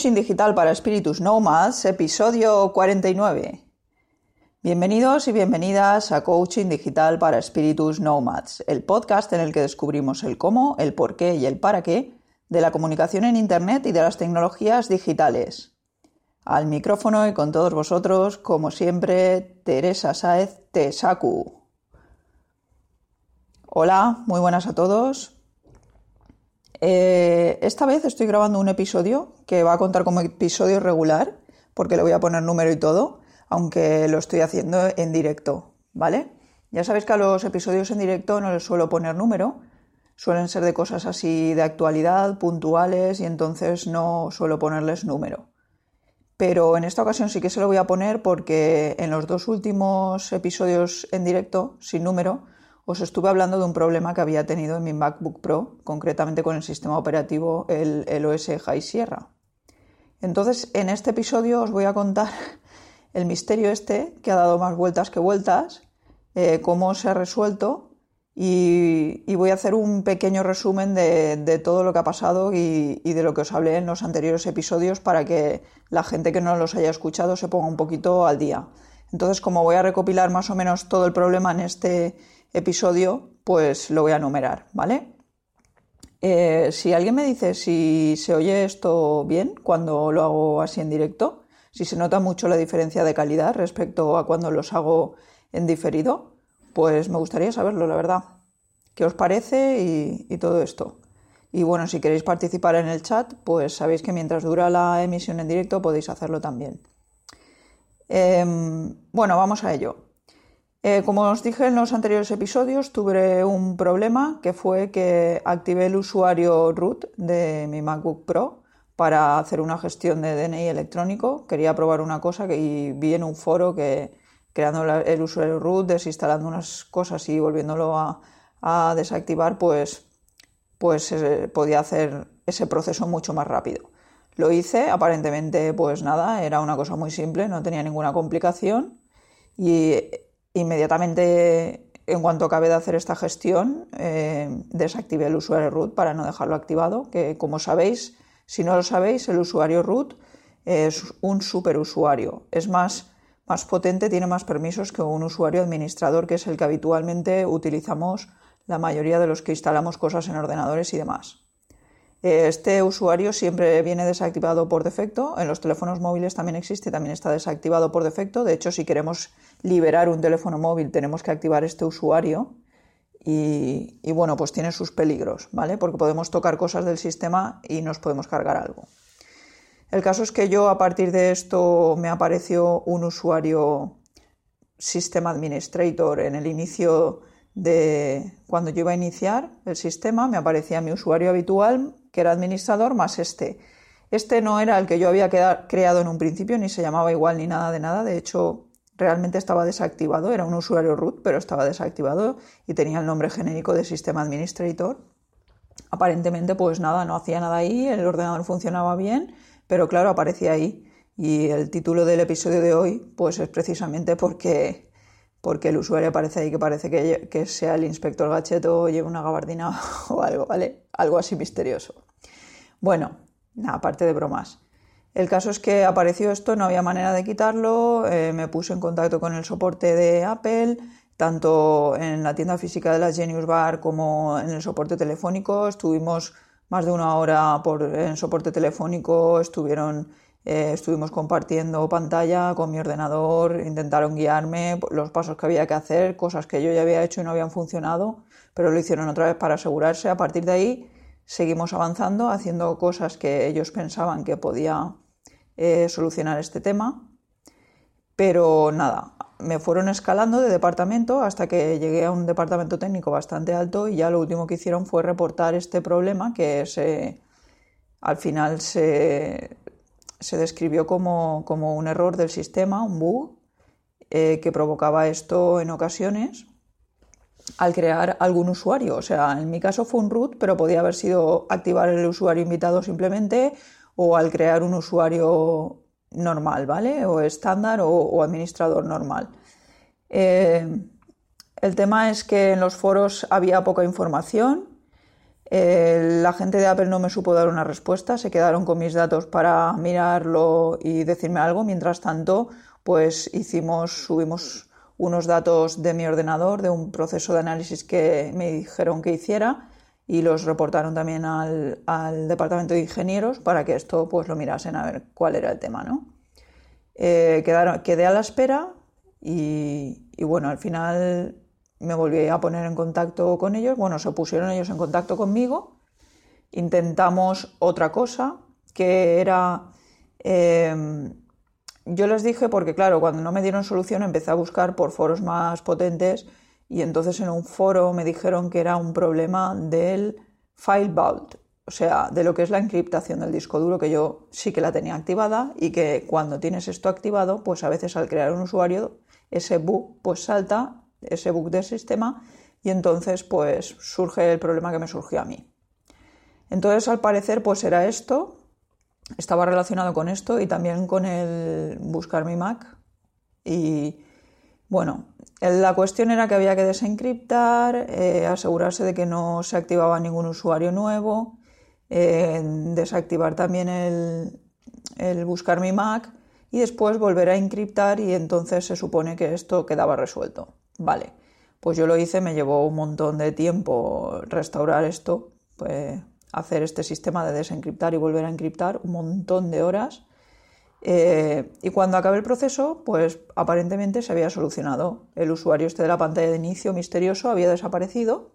Coaching Digital para Espíritus Nomads, episodio 49. Bienvenidos y bienvenidas a Coaching Digital para Espíritus Nomads, el podcast en el que descubrimos el cómo, el por qué y el para qué de la comunicación en Internet y de las tecnologías digitales. Al micrófono y con todos vosotros, como siempre, Teresa Saez Tesaku. Hola, muy buenas a todos. Eh, esta vez estoy grabando un episodio que va a contar como episodio regular, porque le voy a poner número y todo, aunque lo estoy haciendo en directo, ¿vale? Ya sabéis que a los episodios en directo no les suelo poner número, suelen ser de cosas así de actualidad, puntuales, y entonces no suelo ponerles número. Pero en esta ocasión sí que se lo voy a poner porque en los dos últimos episodios en directo, sin número, os estuve hablando de un problema que había tenido en mi MacBook Pro, concretamente con el sistema operativo el, OS High Sierra. Entonces, en este episodio os voy a contar el misterio este, que ha dado más vueltas que vueltas, eh, cómo se ha resuelto y, voy a hacer un pequeño resumen de, todo lo que ha pasado y, y, de lo que os hablé en los anteriores episodios para que la gente que no los haya escuchado se ponga un poquito al día. Entonces, como voy a recopilar más o menos todo el problema en este episodio, pues lo voy a numerar, ¿vale? Eh, si alguien me dice si se oye esto bien cuando lo hago así en directo, si se nota mucho la diferencia de calidad respecto a cuando los hago en diferido, pues me gustaría saberlo, la verdad. ¿Qué os parece y, todo esto? Y bueno, si queréis participar en el chat, pues sabéis que mientras dura la emisión en directo podéis hacerlo también. Em, bueno, vamos a ello. Eh, como os dije en los anteriores episodios, tuve un problema que fue que activé el usuario root de mi MacBook Pro para hacer una gestión de DNI electrónico. Quería probar una cosa que vi en un foro que creando el usuario root, desinstalando unas cosas y volviéndolo a, desactivar, pues, pues eh, podía hacer ese proceso mucho más rápido. Lo hice, aparentemente, pues nada, era una cosa muy simple, no tenía ninguna complicación y Inmediatamente, en cuanto acabé de hacer esta gestión, eh, desactivé el usuario root para no dejarlo activado, que como sabéis, si no lo sabéis, el usuario root es un superusuario. Es más, más potente, tiene más permisos que un usuario administrador, que es el que habitualmente utilizamos la mayoría de los que instalamos cosas en ordenadores y demás. Este usuario siempre viene desactivado por defecto. En los teléfonos móviles también existe, también está desactivado por defecto. De hecho, si queremos liberar un teléfono móvil, tenemos que activar este usuario. Y, bueno, pues tiene sus peligros, ¿vale? Porque podemos tocar cosas del sistema y nos podemos cargar algo. El caso es que yo a partir de esto me apareció un usuario System Administrator en el inicio de cuando yo iba a iniciar el sistema, me aparecía mi usuario habitual, que era administrador, más este. Este no era el que yo había creado en un principio, ni se llamaba igual ni nada de nada. De hecho, realmente estaba desactivado. Era un usuario root, pero estaba desactivado y tenía el nombre genérico de sistema administrator. Aparentemente, pues nada, no hacía nada ahí, el ordenador funcionaba bien, pero claro, aparecía ahí. Y el título del episodio de hoy, pues es precisamente porque, porque el usuario aparece ahí que parece que, que sea el inspector gacheto o lleva una gabardina o algo, ¿vale? algo así misterioso. Bueno, aparte de bromas. El caso es que apareció esto, no había manera de quitarlo, eh, me puse en contacto con el soporte de Apple, tanto en la tienda física de la Genius Bar como en el soporte telefónico. Estuvimos más de una hora por, en soporte telefónico, estuvieron, eh, estuvimos compartiendo pantalla con mi ordenador, intentaron guiarme los pasos que había que hacer, cosas que yo ya había hecho y no habían funcionado pero lo hicieron otra vez para asegurarse. A partir de ahí seguimos avanzando, haciendo cosas que ellos pensaban que podía eh, solucionar este tema, pero nada, me fueron escalando de departamento hasta que llegué a un departamento técnico bastante alto y ya lo último que hicieron fue reportar este problema que se, al final se, describió como, un error del sistema, un bug, eh, que provocaba esto en ocasiones al crear algún usuario. O sea, en mi caso fue un root, pero podía haber sido activar el usuario invitado simplemente o al crear un usuario normal, ¿vale? O estándar o, administrador normal. Eh, el tema es que en los foros había poca información. Eh, la gente de Apple no me supo dar una respuesta, se quedaron con mis datos para mirarlo y decirme algo. Mientras tanto, pues hicimos, subimos unos datos de mi ordenador, de un proceso de análisis que me dijeron que hiciera y los reportaron también al, departamento de ingenieros para que esto pues lo mirasen a ver cuál era el tema, ¿no? Eh, quedé a la espera y, bueno, al final me volví a poner en contacto con ellos, bueno, se pusieron ellos en contacto conmigo, intentamos otra cosa que era... Em, yo les dije, porque claro, cuando no me dieron solución empecé a buscar por foros más potentes y entonces en un foro me dijeron que era un problema del file vault, o sea, de lo que es la encriptación del disco duro, que yo sí que la tenía activada y que cuando tienes esto activado, pues a veces al crear un usuario, ese bug pues salta, ese bug del sistema, y entonces pues surge el problema que me surgió a mí. Entonces al parecer pues era esto, estaba relacionado con esto y también con el buscar mi Mac y bueno, la cuestión era que había que desencriptar, eh, asegurarse de que no se activaba ningún usuario nuevo, eh, desactivar también el, buscar mi Mac y después volver a encriptar y entonces se supone que esto quedaba resuelto. Vale, pues yo lo hice, me llevó un montón de tiempo restaurar esto, pues hacer este sistema de desencriptar y volver a encriptar, un montón de horas eh, y cuando acabé el proceso, pues aparentemente se había solucionado. El usuario este de la pantalla de inicio misterioso había desaparecido,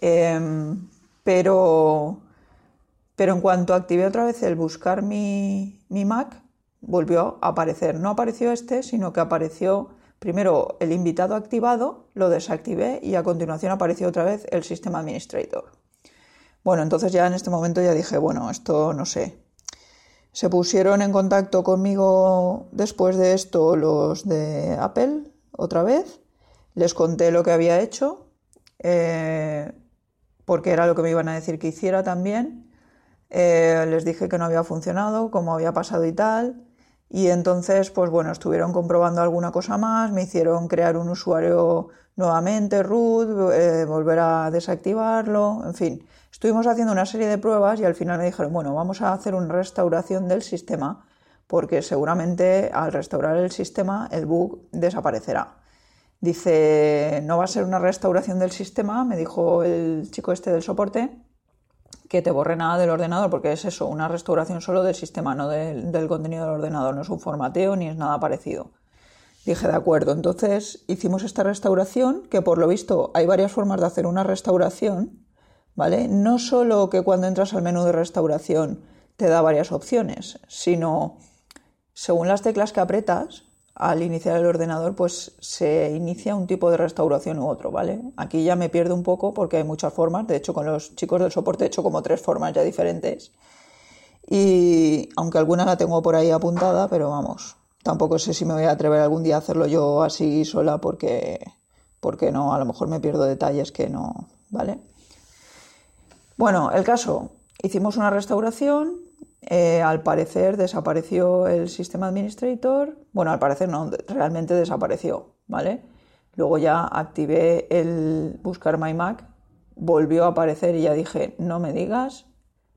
em, pero, pero en cuanto activé otra vez el buscar mi, mi Mac, volvió a aparecer. No apareció este, sino que apareció primero el invitado activado, lo desactivé y a continuación apareció otra vez el sistema administrator. Bueno, entonces ya en este momento ya dije, bueno, esto no sé, se pusieron en contacto conmigo después de esto los de Apple otra vez. Les conté lo que había hecho, eh, porque era lo que me iban a decir que hiciera también. Eh, les dije que no había funcionado, cómo había pasado y tal. Y entonces, pues bueno, estuvieron comprobando alguna cosa más, me hicieron crear un usuario nuevamente, root, eh, volver a desactivarlo, en fin. Estuvimos haciendo una serie de pruebas y al final me dijeron, bueno, vamos a hacer una restauración del sistema porque seguramente al restaurar el sistema el bug desaparecerá. Dice, no va a ser una restauración del sistema, me dijo el chico este del soporte, que te borre nada del ordenador, porque es eso, una restauración solo del sistema, no del, del contenido del ordenador, no es un formateo ni es nada parecido. Dije, de acuerdo, entonces hicimos esta restauración, que por lo visto hay varias formas de hacer una restauración, ¿vale? No solo que cuando entras al menú de restauración te da varias opciones, sino según las teclas que apretas al iniciar el ordenador, pues se inicia un tipo de restauración u otro, ¿vale? Aquí ya me pierdo un poco porque hay muchas formas, de hecho con los chicos del soporte he hecho como tres formas ya diferentes. Y aunque alguna la tengo por ahí apuntada, pero vamos, tampoco sé si me voy a atrever algún día a hacerlo yo así sola porque porque no, a lo mejor me pierdo detalles que no, ¿vale? Bueno, el caso, hicimos una restauración, eh, al parecer desapareció el sistema administrator, bueno, al parecer no, realmente desapareció, ¿vale? Luego ya activé el buscar My Mac, volvió a aparecer y ya dije, no me digas,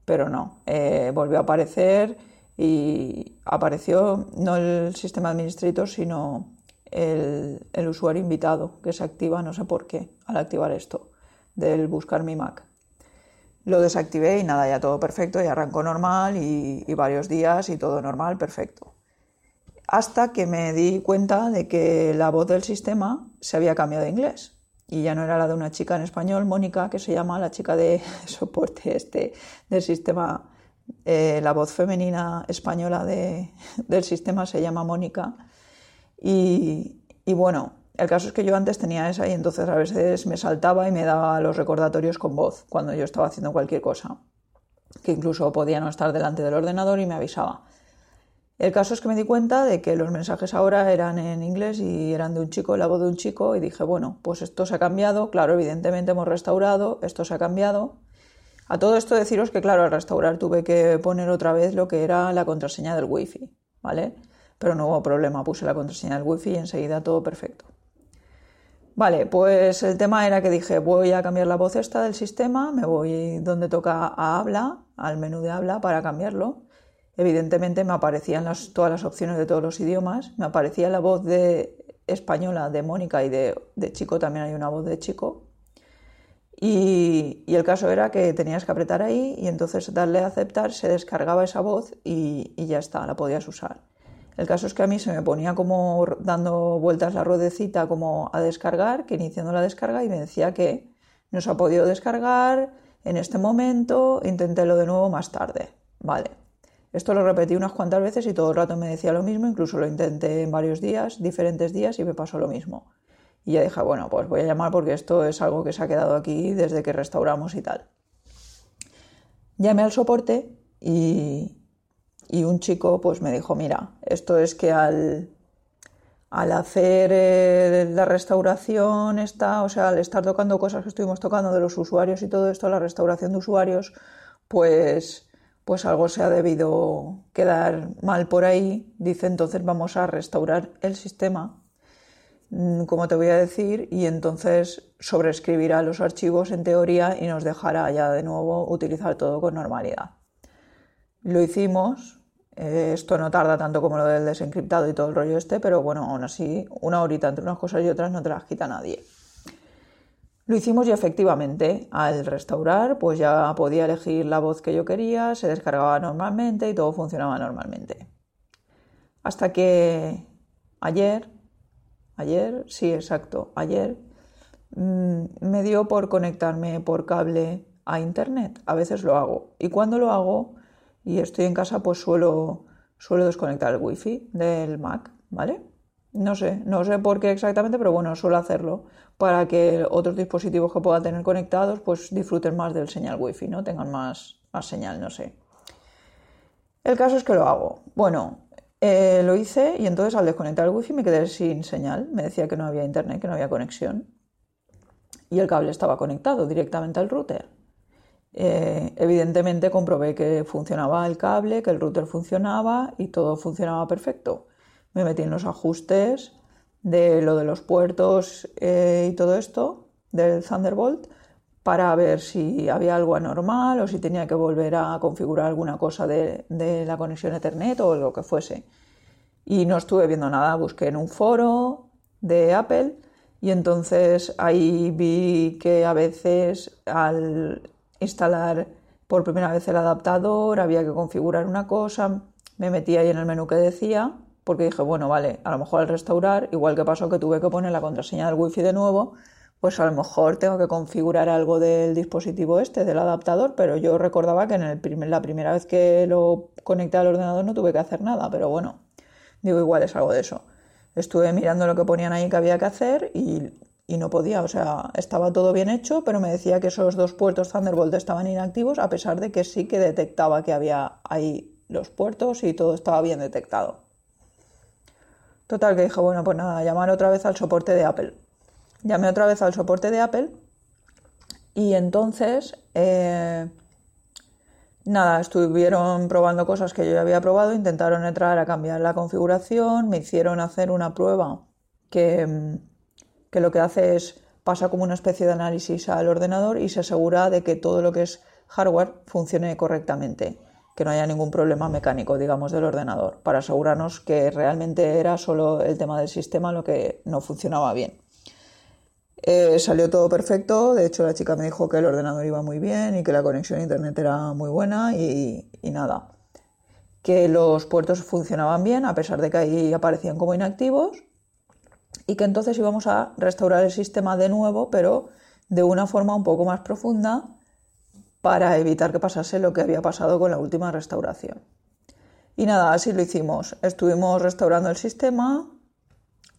pero no, eh, volvió a aparecer y apareció no el sistema administrator, sino el, el usuario invitado que se activa, no sé por qué, al activar esto del buscar mi Mac. Lo desactivé y nada, ya todo perfecto, y arrancó normal y, varios días y todo normal, perfecto. Hasta que me di cuenta de que la voz del sistema se había cambiado de inglés y ya no era la de una chica en español, Mónica, que se llama la chica de soporte este del sistema, eh, la voz femenina española del sistema se llama Mónica. Y bueno, el caso es que yo antes tenía esa y entonces a veces me saltaba y me daba los recordatorios con voz cuando yo estaba haciendo cualquier cosa, que incluso podía no estar delante del ordenador y me avisaba. El caso es que me di cuenta de que los mensajes ahora eran en inglés y eran de un chico, la voz de un chico, y dije, bueno, pues esto se ha cambiado, claro, evidentemente hemos restaurado, esto se ha cambiado. A todo esto deciros que, claro, al restaurar tuve que poner otra vez lo que era la contraseña del wifi, ¿vale? Pero no hubo problema, puse la contraseña del wifi y enseguida todo perfecto. Vale, pues el tema era que dije, voy a cambiar la voz esta del sistema, me voy donde toca a habla, al menú de habla para cambiarlo. Evidentemente me aparecían todas las opciones de todos los idiomas, me aparecía la voz de española de Mónica y de, chico también hay una voz de chico. Y, el caso era que tenías que apretar ahí y entonces darle a aceptar, se descargaba esa voz y, y ya está, la podías usar. El caso es que a mí se me ponía como dando vueltas la ruedecita como a descargar, que iniciando la descarga y me decía que no se ha podido descargar en este momento, intentélo de nuevo más tarde. Vale. Esto lo repetí unas cuantas veces y todo el rato me decía lo mismo, incluso lo intenté en varios días, diferentes días y me pasó lo mismo. Y ya dije, bueno, pues voy a llamar porque esto es algo que se ha quedado aquí desde que restauramos y tal. Llamé al soporte y, y un chico pues me dijo, mira, esto es que al, al hacer eh, la restauración está, o sea, al estar tocando cosas que estuvimos tocando de los usuarios y todo esto, la restauración de usuarios, pues, pues algo se ha debido quedar mal por ahí. Dice, entonces vamos a restaurar el sistema, mm, como te voy a decir, y entonces sobreescribirá los archivos en teoría y nos dejará ya de nuevo utilizar todo con normalidad. Lo hicimos, eh, esto no tarda tanto como lo del desencriptado y todo el rollo este, pero bueno, aún así, una horita entre unas cosas y otras no te las quita nadie. Lo hicimos y efectivamente, al restaurar, pues ya podía elegir la voz que yo quería, se descargaba normalmente y todo funcionaba normalmente. Hasta que ayer, ayer, sí, exacto, ayer, mm, me dio por conectarme por cable a internet. A veces lo hago. Y cuando lo hago, y estoy en casa, pues suelo, suelo desconectar el wifi del Mac, ¿vale? No sé, no sé por qué exactamente, pero bueno, suelo hacerlo para que otros dispositivos que pueda tener conectados pues disfruten más del señal wifi, ¿no? Tengan más, más señal, no sé. El caso es que lo hago. Bueno, eh, lo hice y entonces al desconectar el wifi me quedé sin señal. Me decía que no había internet, que no había conexión. Y el cable estaba conectado directamente al router. Eh, evidentemente comprobé que funcionaba el cable, que el router funcionaba y todo funcionaba perfecto. Me metí en los ajustes de lo de los puertos eh, y todo esto del Thunderbolt para ver si había algo anormal o si tenía que volver a configurar alguna cosa de, la conexión Ethernet o lo que fuese. Y no estuve viendo nada, busqué en un foro de Apple y entonces ahí vi que a veces al instalar por primera vez el adaptador, había que configurar una cosa, me metí ahí en el menú que decía, porque dije, bueno, vale, a lo mejor al restaurar, igual que pasó que tuve que poner la contraseña del wifi de nuevo, pues a lo mejor tengo que configurar algo del dispositivo este, del adaptador, pero yo recordaba que en el primer, la primera vez que lo conecté al ordenador no tuve que hacer nada, pero bueno, digo, igual es algo de eso. Estuve mirando lo que ponían ahí que había que hacer y y no podía, o sea, estaba todo bien hecho, pero me decía que esos dos puertos Thunderbolt estaban inactivos, a pesar de que sí que detectaba que había ahí los puertos y todo estaba bien detectado. Total, que dije, bueno, pues nada, llamar otra vez al soporte de Apple. Llamé otra vez al soporte de Apple y entonces, eh, nada, estuvieron probando cosas que yo ya había probado, intentaron entrar a cambiar la configuración, me hicieron hacer una prueba que que lo que hace es pasa como una especie de análisis al ordenador y se asegura de que todo lo que es hardware funcione correctamente, que no haya ningún problema mecánico, digamos, del ordenador, para asegurarnos que realmente era solo el tema del sistema lo que no funcionaba bien. Eh, salió todo perfecto, de hecho la chica me dijo que el ordenador iba muy bien y que la conexión a internet era muy buena y, y nada, que los puertos funcionaban bien a pesar de que ahí aparecían como inactivos y que entonces íbamos a restaurar el sistema de nuevo, pero de una forma un poco más profunda para evitar que pasase lo que había pasado con la última restauración. Y nada, así lo hicimos. Estuvimos restaurando el sistema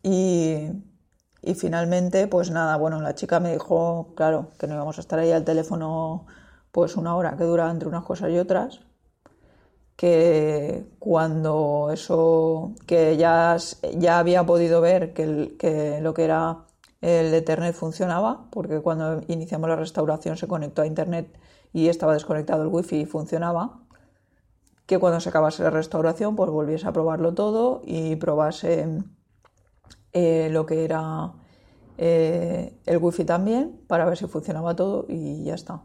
y, y finalmente, pues nada, bueno, la chica me dijo, claro, que no íbamos a estar ahí al teléfono pues una hora, que dura entre unas cosas y otras, que cuando eso, que ya, ya había podido ver que, que lo que era el Ethernet funcionaba, porque cuando iniciamos la restauración se conectó a Internet y estaba desconectado el wifi y funcionaba, que cuando se acabase la restauración pues volviese a probarlo todo y probase eh, lo que era eh, el wifi también para ver si funcionaba todo y ya está.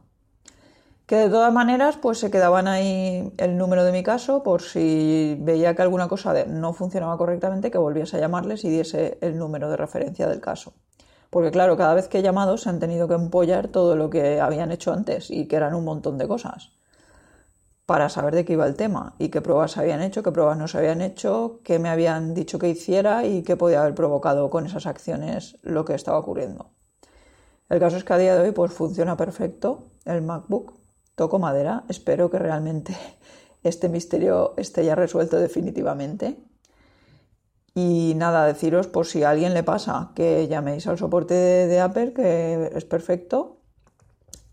Que de todas maneras pues se quedaban ahí el número de mi caso por si veía que alguna cosa no funcionaba correctamente que volviese a llamarles y diese el número de referencia del caso. Porque claro, cada vez que he llamado se han tenido que empollar todo lo que habían hecho antes y que eran un montón de cosas para saber de qué iba el tema y qué pruebas se habían hecho, qué pruebas no se habían hecho, qué me habían dicho que hiciera y qué podía haber provocado con esas acciones lo que estaba ocurriendo. El caso es que a día de hoy pues funciona perfecto el MacBook, toco madera, espero que realmente este misterio esté ya resuelto definitivamente. Y nada, deciros por si a alguien le pasa que llaméis al soporte de, Apple, que es perfecto.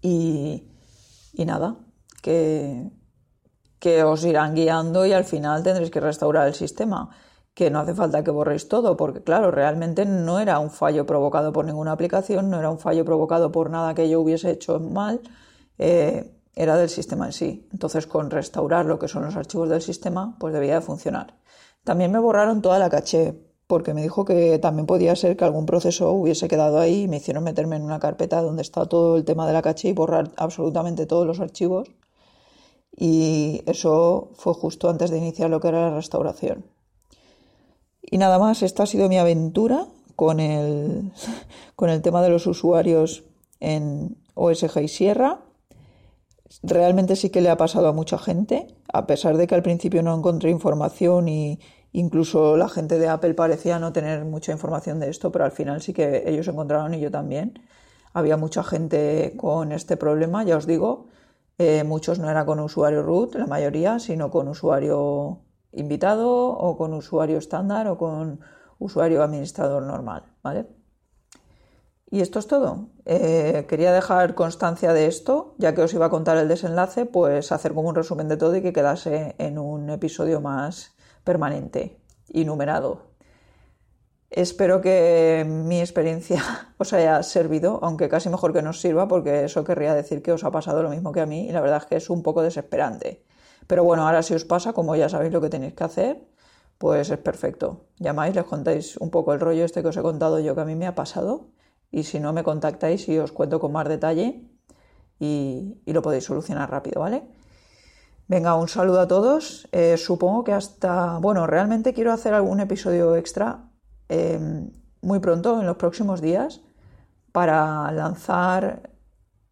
Y, y nada, que, que os irán guiando y al final tendréis que restaurar el sistema. Que no hace falta que borréis todo, porque claro, realmente no era un fallo provocado por ninguna aplicación, no era un fallo provocado por nada que yo hubiese hecho mal, eh, era del sistema en sí. Entonces, con restaurar lo que son los archivos del sistema, pues debía de funcionar. También me borraron toda la caché, porque me dijo que también podía ser que algún proceso hubiese quedado ahí y me hicieron meterme en una carpeta donde está todo el tema de la caché y borrar absolutamente todos los archivos y eso fue justo antes de iniciar lo que era la restauración. Y nada más, esta ha sido mi aventura con el, con el tema de los usuarios en OSG y Sierra. Realmente sí que le ha pasado a mucha gente, a pesar de que al principio no encontré información y incluso la gente de Apple parecía no tener mucha información de esto, pero al final sí que ellos encontraron y yo también. Había mucha gente con este problema, ya os digo, eh, muchos no era con usuario root, la mayoría, sino con usuario invitado o con usuario estándar o con usuario administrador normal, ¿vale? Y esto es todo. Eh, quería dejar constancia de esto, ya que os iba a contar el desenlace, pues hacer como un resumen de todo y que quedase en un episodio más permanente y numerado. Espero que mi experiencia os haya servido, aunque casi mejor que nos sirva, porque eso querría decir que os ha pasado lo mismo que a mí y la verdad es que es un poco desesperante. Pero bueno, ahora si os pasa, como ya sabéis lo que tenéis que hacer, pues es perfecto. Llamáis, les contáis un poco el rollo este que os he contado yo que a mí me ha pasado y si no me contactáis y os cuento con más detalle y, lo podéis solucionar rápido, ¿vale? Venga, un saludo a todos. Eh, supongo que hasta, bueno, realmente quiero hacer algún episodio extra Em, muy pronto, en los próximos días, para lanzar,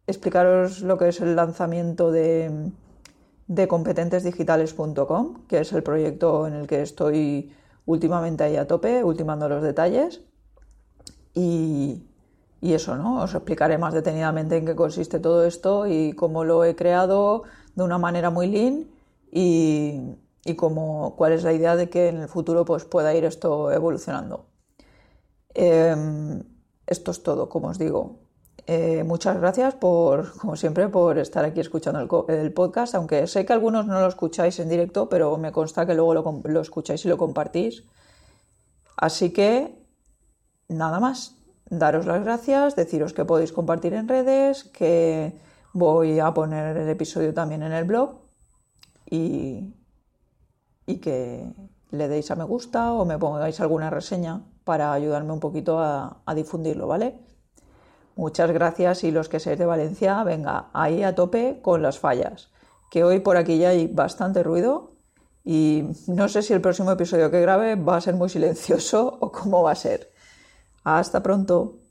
explicaros lo que es el lanzamiento de, de competentesdigitales.com, que es el proyecto en el que estoy últimamente ahí a tope, ultimando los detalles. Y, y eso, ¿no? Os explicaré más detenidamente en qué consiste todo esto y cómo lo he creado de una manera muy lean y, y cómo, cuál es la idea de que en el futuro pues, pueda ir esto evolucionando. Em, esto es todo, como os digo. Eh, muchas gracias por, como siempre, por estar aquí escuchando el, podcast, aunque sé que algunos no lo escucháis en directo, pero me consta que luego lo, lo escucháis y lo compartís. Así que, nada más. Daros las gracias, deciros que podéis compartir en redes, que voy a poner el episodio también en el blog y y que le deis a me gusta o me pongáis alguna reseña para ayudarme un poquito a, difundirlo, ¿vale? Muchas gracias y los que seáis de Valencia, venga, ahí a tope con las fallas, que hoy por aquí ya hay bastante ruido y no sé si el próximo episodio que grabe va a ser muy silencioso o cómo va a ser. Hasta pronto.